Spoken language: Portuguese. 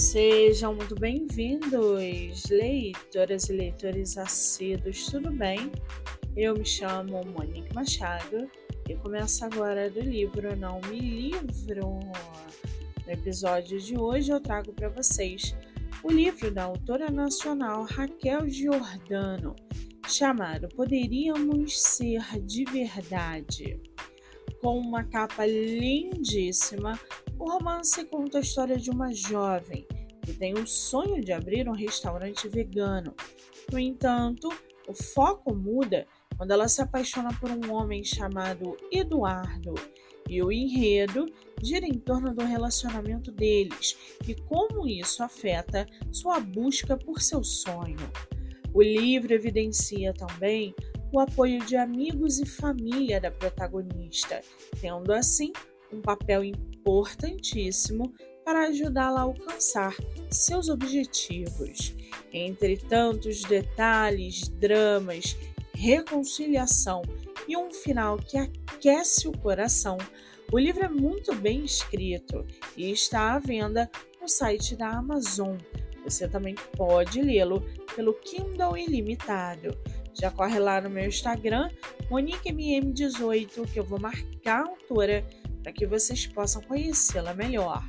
Sejam muito bem-vindos, leitoras e leitores assíduos, tudo bem? Eu me chamo Monique Machado e começo agora do livro Não Me Livro. No episódio de hoje eu trago para vocês o livro da autora nacional Raquel Giordano, chamado Poderíamos Ser de Verdade. Com uma capa lindíssima, o romance conta a história de uma jovem tem o sonho de abrir um restaurante vegano. No entanto, o foco muda quando ela se apaixona por um homem chamado Eduardo e o enredo gira em torno do relacionamento deles e como isso afeta sua busca por seu sonho. O livro evidencia também o apoio de amigos e família da protagonista, tendo assim um papel importantíssimo para ajudá-la a alcançar seus objetivos. Entre tantos detalhes, dramas, reconciliação e um final que aquece o coração, o livro é muito bem escrito e está à venda no site da Amazon. Você também pode lê-lo pelo Kindle Ilimitado. Já corre lá no meu Instagram, MoniqueMM18, que eu vou marcar a autora para que vocês possam conhecê-la melhor.